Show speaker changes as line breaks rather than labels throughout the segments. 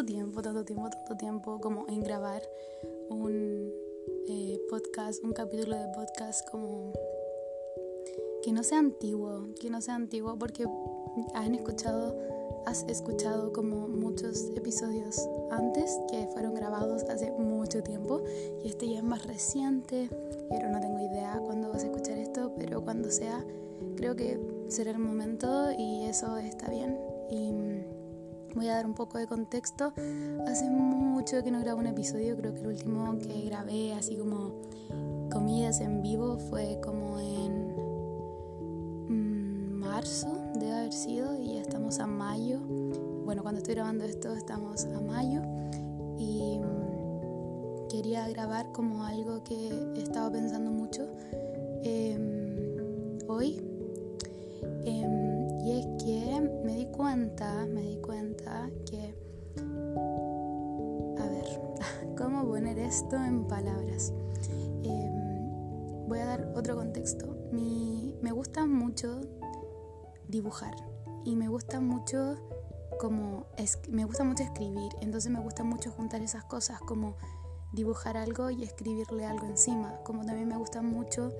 tanto tiempo, tanto tiempo, tanto tiempo como en grabar un eh, podcast, un capítulo de podcast como que no sea antiguo, que no sea antiguo porque han escuchado, has escuchado como muchos episodios antes que fueron grabados hace mucho tiempo y este ya es más reciente, pero no tengo idea cuándo vas a escuchar esto, pero cuando sea creo que será el momento y eso está bien. Y Voy a dar un poco de contexto. Hace mucho que no grabo un episodio, creo que el último que grabé así como comidas en vivo fue como en mm, marzo, debe haber sido, y ya estamos a mayo. Bueno, cuando estoy grabando esto estamos a mayo y mm, quería grabar como algo que he estado pensando mucho em, hoy. Em, y es que me di cuenta, me di cuenta que... A ver, ¿cómo poner esto en palabras? Em, voy a dar otro contexto. Mi, me gusta mucho dibujar y me gusta mucho como me gusta mucho escribir, entonces me gusta mucho juntar esas cosas como dibujar algo y escribirle algo encima, como también me gusta mucho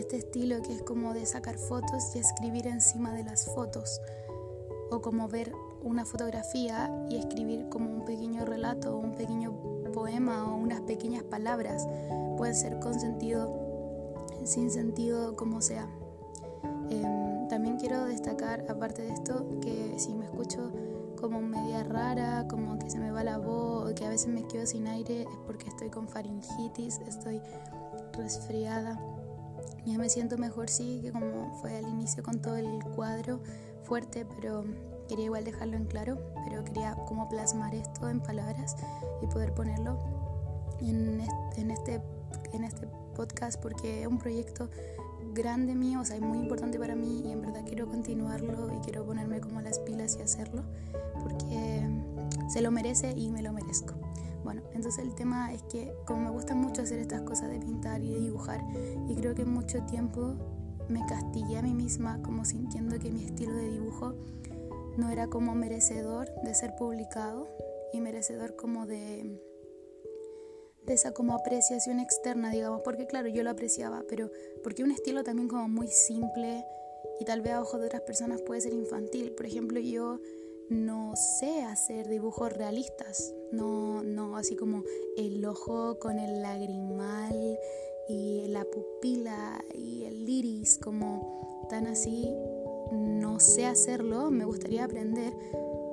este estilo que es como de sacar fotos y escribir encima de las fotos, o como ver una fotografía y escribir como un pequeño relato, un pequeño poema o unas pequeñas palabras, puede ser con sentido, sin sentido, como sea. Em, también quiero destacar, aparte de esto, que si me escucho como media rara, como que se me va la voz, o que a veces me quedo sin aire, es porque estoy con faringitis, estoy resfriada. Ya me siento mejor, sí, que como fue al inicio con todo el cuadro fuerte, pero quería igual dejarlo en claro, pero quería como plasmar esto en palabras y poder ponerlo en este, en este, en este podcast porque es un proyecto grande mío, o sea, es muy importante para mí y en verdad quiero continuarlo y quiero ponerme como las pilas y hacerlo porque se lo merece y me lo merezco. Bueno, entonces el tema es que como me gusta mucho hacer estas cosas de pintar y de dibujar y creo que mucho tiempo me castigué a mí misma como sintiendo que mi estilo de dibujo no era como merecedor de ser publicado y merecedor como de de esa como apreciación externa, digamos, porque claro, yo lo apreciaba, pero porque un estilo también como muy simple y tal vez a ojos de otras personas puede ser infantil. Por ejemplo, yo no sé hacer dibujos realistas, no, no así como el ojo con el lagrimal y la pupila y el iris, como tan así, no sé hacerlo, me gustaría aprender,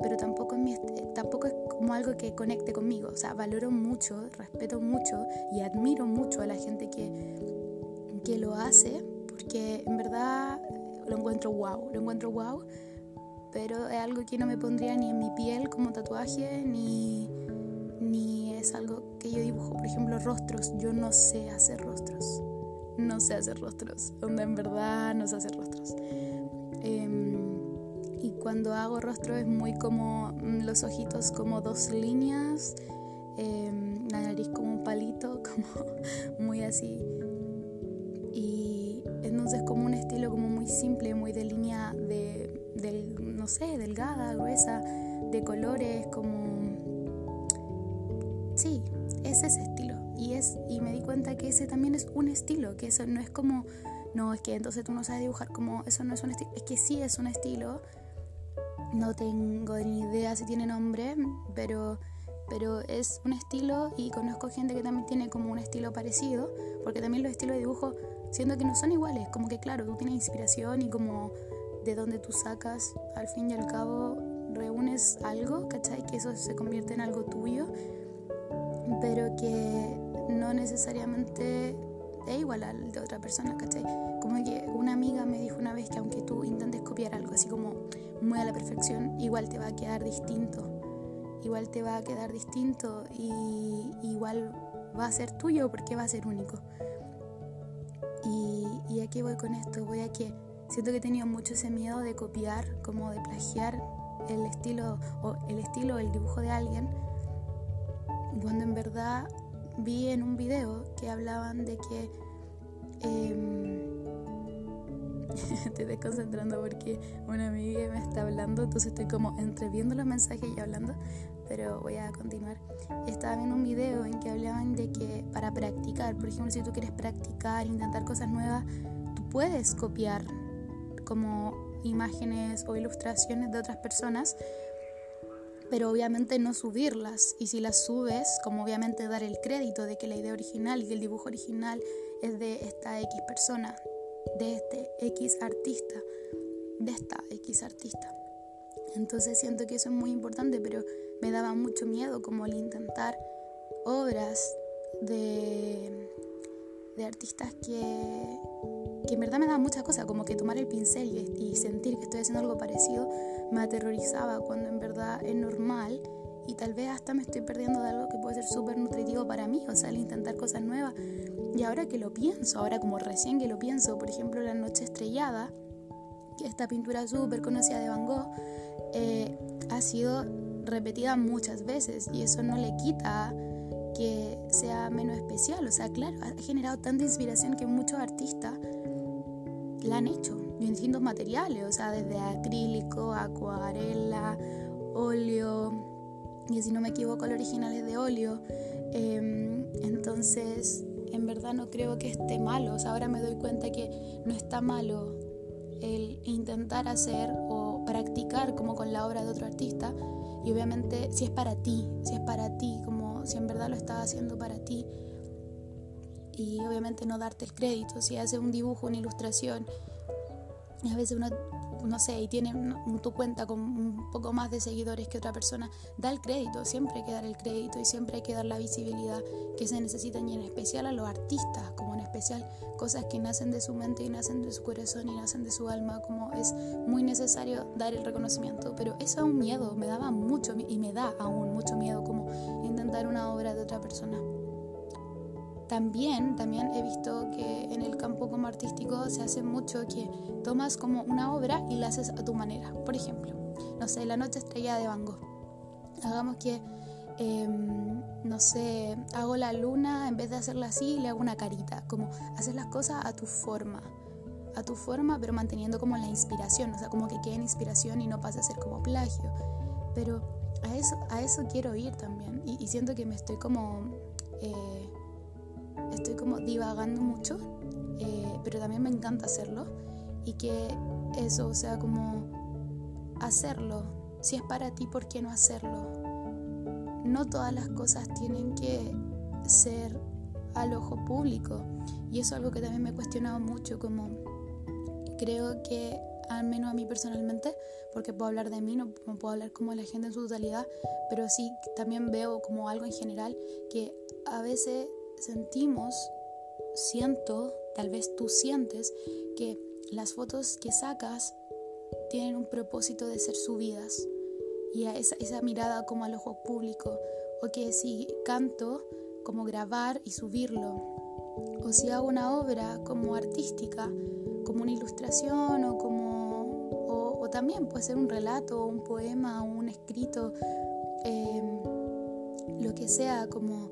pero tampoco es, mi, tampoco es como algo que conecte conmigo, o sea, valoro mucho, respeto mucho y admiro mucho a la gente que, que lo hace, porque en verdad lo encuentro wow, lo encuentro wow pero es algo que no me pondría ni en mi piel como tatuaje, ni, ni es algo que yo dibujo. Por ejemplo, rostros. Yo no sé hacer rostros. No sé hacer rostros. Donde en verdad no sé hacer rostros. Em, y cuando hago rostro es muy como mm, los ojitos como dos líneas, em, la nariz como un palito, como muy así. Y entonces como un estilo como muy simple, muy de línea de, del sé, delgada, gruesa, de colores, como... Sí, es ese estilo. Y, es, y me di cuenta que ese también es un estilo, que eso no es como, no, es que entonces tú no sabes dibujar, como eso no es un estilo, es que sí es un estilo. No tengo ni idea si tiene nombre, pero, pero es un estilo y conozco gente que también tiene como un estilo parecido, porque también los estilos de dibujo, siendo que no son iguales, como que claro, tú tienes inspiración y como de donde tú sacas, al fin y al cabo reúnes algo, ¿cachai? Que eso se convierte en algo tuyo, pero que no necesariamente es igual al de otra persona, ¿cachai? Como que una amiga me dijo una vez que aunque tú intentes copiar algo así como muy a la perfección, igual te va a quedar distinto, igual te va a quedar distinto y igual va a ser tuyo porque va a ser único. Y, y aquí voy con esto, voy a que Siento que he tenido mucho ese miedo de copiar, como de plagiar el estilo o el estilo el dibujo de alguien, cuando en verdad vi en un video que hablaban de que em, estoy desconcentrando porque una amiga me está hablando, entonces estoy como entreviendo los mensajes y hablando, pero voy a continuar. Estaba viendo un video en que hablaban de que para practicar, por ejemplo, si tú quieres practicar, intentar cosas nuevas, tú puedes copiar como imágenes o ilustraciones de otras personas, pero obviamente no subirlas. Y si las subes, como obviamente dar el crédito de que la idea original y el dibujo original es de esta X persona, de este X artista, de esta X artista. Entonces siento que eso es muy importante, pero me daba mucho miedo como el intentar obras de, de artistas que, que en verdad me daban muchas cosas, como que tomar el pincel y, y sentir que estoy haciendo algo parecido me aterrorizaba cuando en verdad es normal y tal vez hasta me estoy perdiendo de algo que puede ser súper nutritivo para mí, o sea, el intentar cosas nuevas. Y ahora que lo pienso, ahora como recién que lo pienso, por ejemplo, La Noche Estrellada, que esta pintura súper conocida de Van Gogh, eh, ha sido repetida muchas veces y eso no le quita que sea menos especial. O sea, claro, ha generado tanta inspiración que muchos artistas la han hecho en distintos materiales, o sea, desde acrílico, acuarela, óleo, y si no me equivoco el original es de óleo. Em, entonces, en verdad no creo que esté malo. O sea, ahora me doy cuenta que no está malo el intentar hacer o practicar como con la obra de otro artista. Y obviamente si es para ti, si es para ti, como si en verdad lo estás haciendo para ti. Y obviamente no darte el crédito. Si haces un dibujo, una ilustración, a veces uno no sé, y tiene tu cuenta con un poco más de seguidores que otra persona, da el crédito, siempre hay que dar el crédito y siempre hay que dar la visibilidad que se necesita y en especial a los artistas, como en especial cosas que nacen de su mente y nacen de su corazón y nacen de su alma, como es muy necesario dar el reconocimiento, pero eso es un miedo, me daba mucho y me da aún mucho miedo como intentar una obra de otra persona. También, también he visto que en el campo como artístico se hace mucho que tomas como una obra y la haces a tu manera. Por ejemplo, no sé, La Noche Estrella de Van Gogh. Hagamos que, em, no sé, hago la luna, en vez de hacerla así, le hago una carita. Como hacer las cosas a tu forma. A tu forma, pero manteniendo como la inspiración. O sea, como que quede en inspiración y no pase a ser como plagio. Pero a eso, a eso quiero ir también. Y, siento que me estoy como... Eh, estoy como divagando mucho, eh, pero también me encanta hacerlo y que eso sea como hacerlo. Si es para ti, ¿por qué no hacerlo? No todas las cosas tienen que ser al ojo público y eso es algo que también me he cuestionado mucho, como creo que al menos a mí personalmente, porque puedo hablar de mí, no, puedo hablar como de la gente en su totalidad, pero sí también veo como algo en general que a veces sentimos, siento, tal vez tú sientes que las fotos que sacas tienen un propósito de ser subidas. Y esa, esa mirada como al ojo público. O que si canto como grabar y subirlo. O si hago una obra como artística como una ilustración o como o, también puede ser un relato un poema un escrito eh, lo que sea como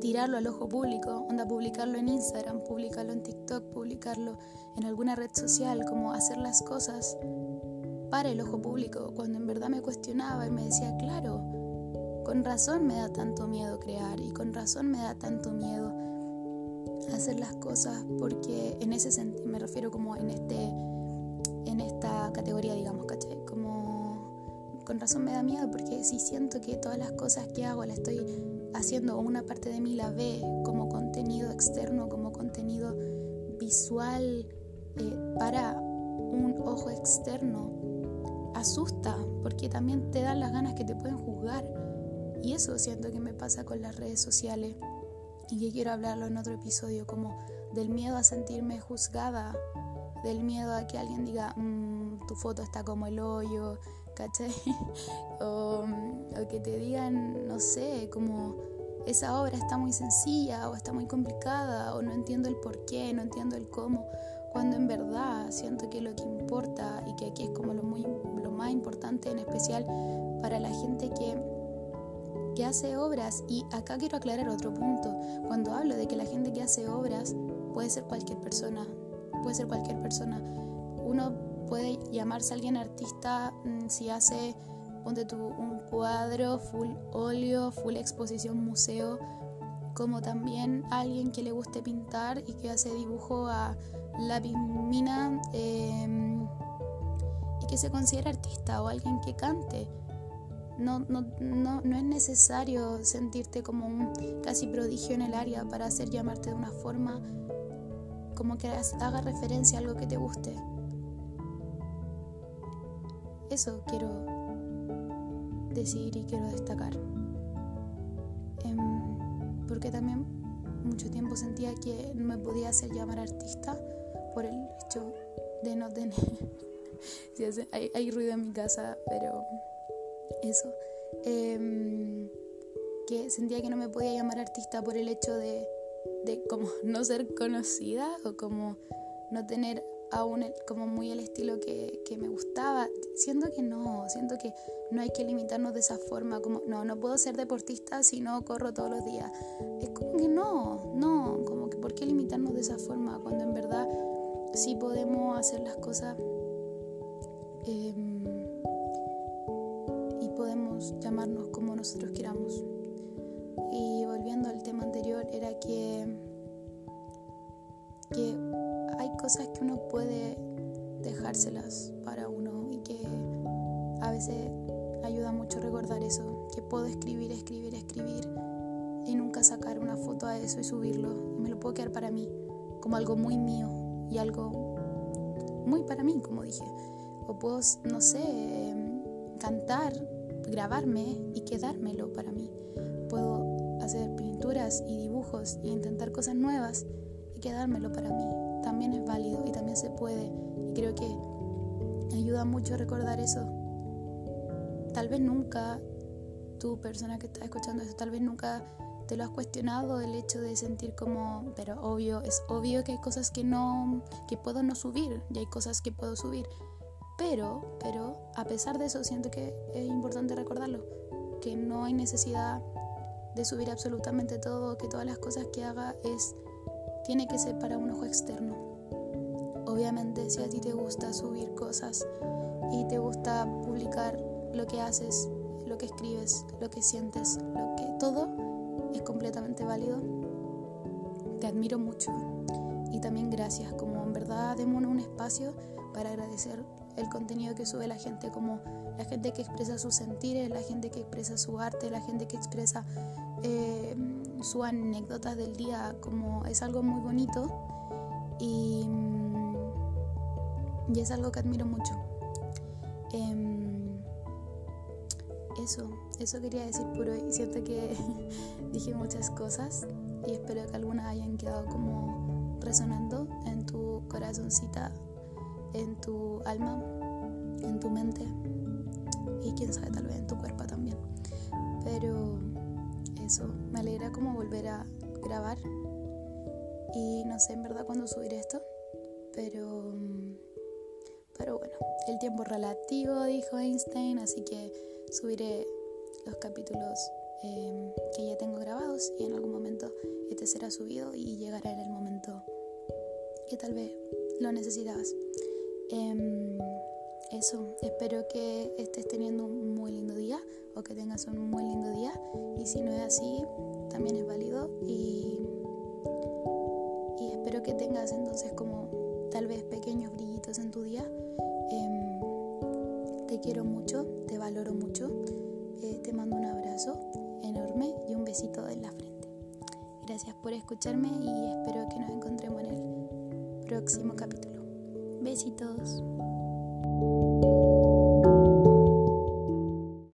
tirarlo al ojo público, onda publicarlo en Instagram, publicarlo en TikTok, publicarlo en alguna red social, como hacer las cosas para el ojo público, cuando en verdad me cuestionaba y me decía, claro, con razón me da tanto miedo crear y con razón me da tanto miedo hacer las cosas porque en ese sentido me refiero como en este en esta categoría digamos ¿cachai? como con razón me da miedo porque si siento que todas las cosas que hago las estoy haciendo una parte de mí la ve como contenido externo, como contenido visual eh, para un ojo externo, asusta porque también te dan las ganas que te pueden juzgar. Y eso siento que me pasa con las redes sociales y que quiero hablarlo en otro episodio, como del miedo a sentirme juzgada, del miedo a que alguien diga, mm, tu foto está como el hoyo, ¿cachai? o, que te digan, no sé, como esa obra está muy sencilla o está muy complicada o no entiendo el por qué, no entiendo el cómo, cuando en verdad siento que lo que importa y que aquí es como lo, muy, lo más importante en especial para la gente que, que hace obras, y acá quiero aclarar otro punto, cuando hablo de que la gente que hace obras puede ser cualquier persona, puede ser cualquier persona. Uno puede llamarse alguien artista mm, si hace, ponte tú, un cuadro full óleo, full exposición museo, como también alguien que le guste pintar y que hace dibujo a lápiz mina em, y que se considera artista o alguien que cante. No, no, no, no, es necesario sentirte como un casi prodigio en el área para hacer llamarte de una forma como que haga referencia a algo que te guste. Eso quiero decir y quiero destacar. Em, porque también mucho tiempo sentía que no me podía hacer llamar artista por el hecho de no tener... hay, hay, ruido en mi casa, pero eso. Em, que sentía que no me podía llamar artista por el hecho de de como no ser conocida o como no tener aún como muy el estilo que, que, me gustaba. Siento que no, siento que no hay que limitarnos de esa forma, como no, no puedo ser deportista si no corro todos los días. Es como que no, no, como que ¿por qué limitarnos de esa forma cuando en verdad sí podemos hacer las cosas em, y podemos llamarnos como nosotros queramos? Cosas que uno puede dejárselas para uno y que a veces ayuda mucho recordar eso, que puedo escribir, escribir, escribir y nunca sacar una foto a eso y subirlo y me lo puedo quedar para mí, como algo muy mío y algo muy para mí, como dije. O puedo, no sé, cantar, grabarme y quedármelo para mí. Puedo hacer pinturas y dibujos e intentar cosas nuevas y quedármelo para mí. También es válido y también se puede. Y creo que ayuda mucho a recordar eso. Tal vez nunca, tu persona que está escuchando eso, tal vez nunca te lo has cuestionado el hecho de sentir como, pero obvio, es obvio que hay cosas que no, que puedo no subir y hay cosas que puedo subir. Pero, pero, a pesar de eso, siento que es importante recordarlo, que no hay necesidad de subir absolutamente todo, que todas las cosas que haga es tiene que ser para un ojo externo. Obviamente, si a ti te gusta subir cosas y te gusta publicar lo que haces, lo que escribes, lo que sientes, lo que todo es completamente válido. Te admiro mucho y también gracias, como en verdad démonos un espacio para agradecer el contenido que sube la gente, como la gente que expresa sus sentires, la gente que expresa su arte, la gente que expresa eh, sus anécdotas del día, como es algo muy bonito y, mm, y es algo que admiro mucho. Em, eso, eso quería decir por hoy. Siento que dije muchas cosas y espero que algunas hayan quedado como resonando en tu corazoncita, en tu alma, en tu mente y quién sabe, tal vez en tu cuerpo también. Pero eso, me alegra como volver a grabar y no sé en verdad cuándo subir esto, pero, pero bueno, el tiempo relativo, dijo Einstein, así que subiré los capítulos em, que ya tengo grabados y en algún momento este será subido y llegará el momento que tal vez lo necesitabas. Em, eso, espero que estés teniendo un muy lindo día o que tengas un muy lindo día y si no es así, también es válido y, y espero que tengas entonces como tal vez pequeños brillitos en tu día. Em, te quiero mucho, te valoro mucho, eh, te mando un abrazo enorme y un besito en la frente. Gracias por escucharme y espero que nos encontremos en el próximo capítulo. Besitos. Música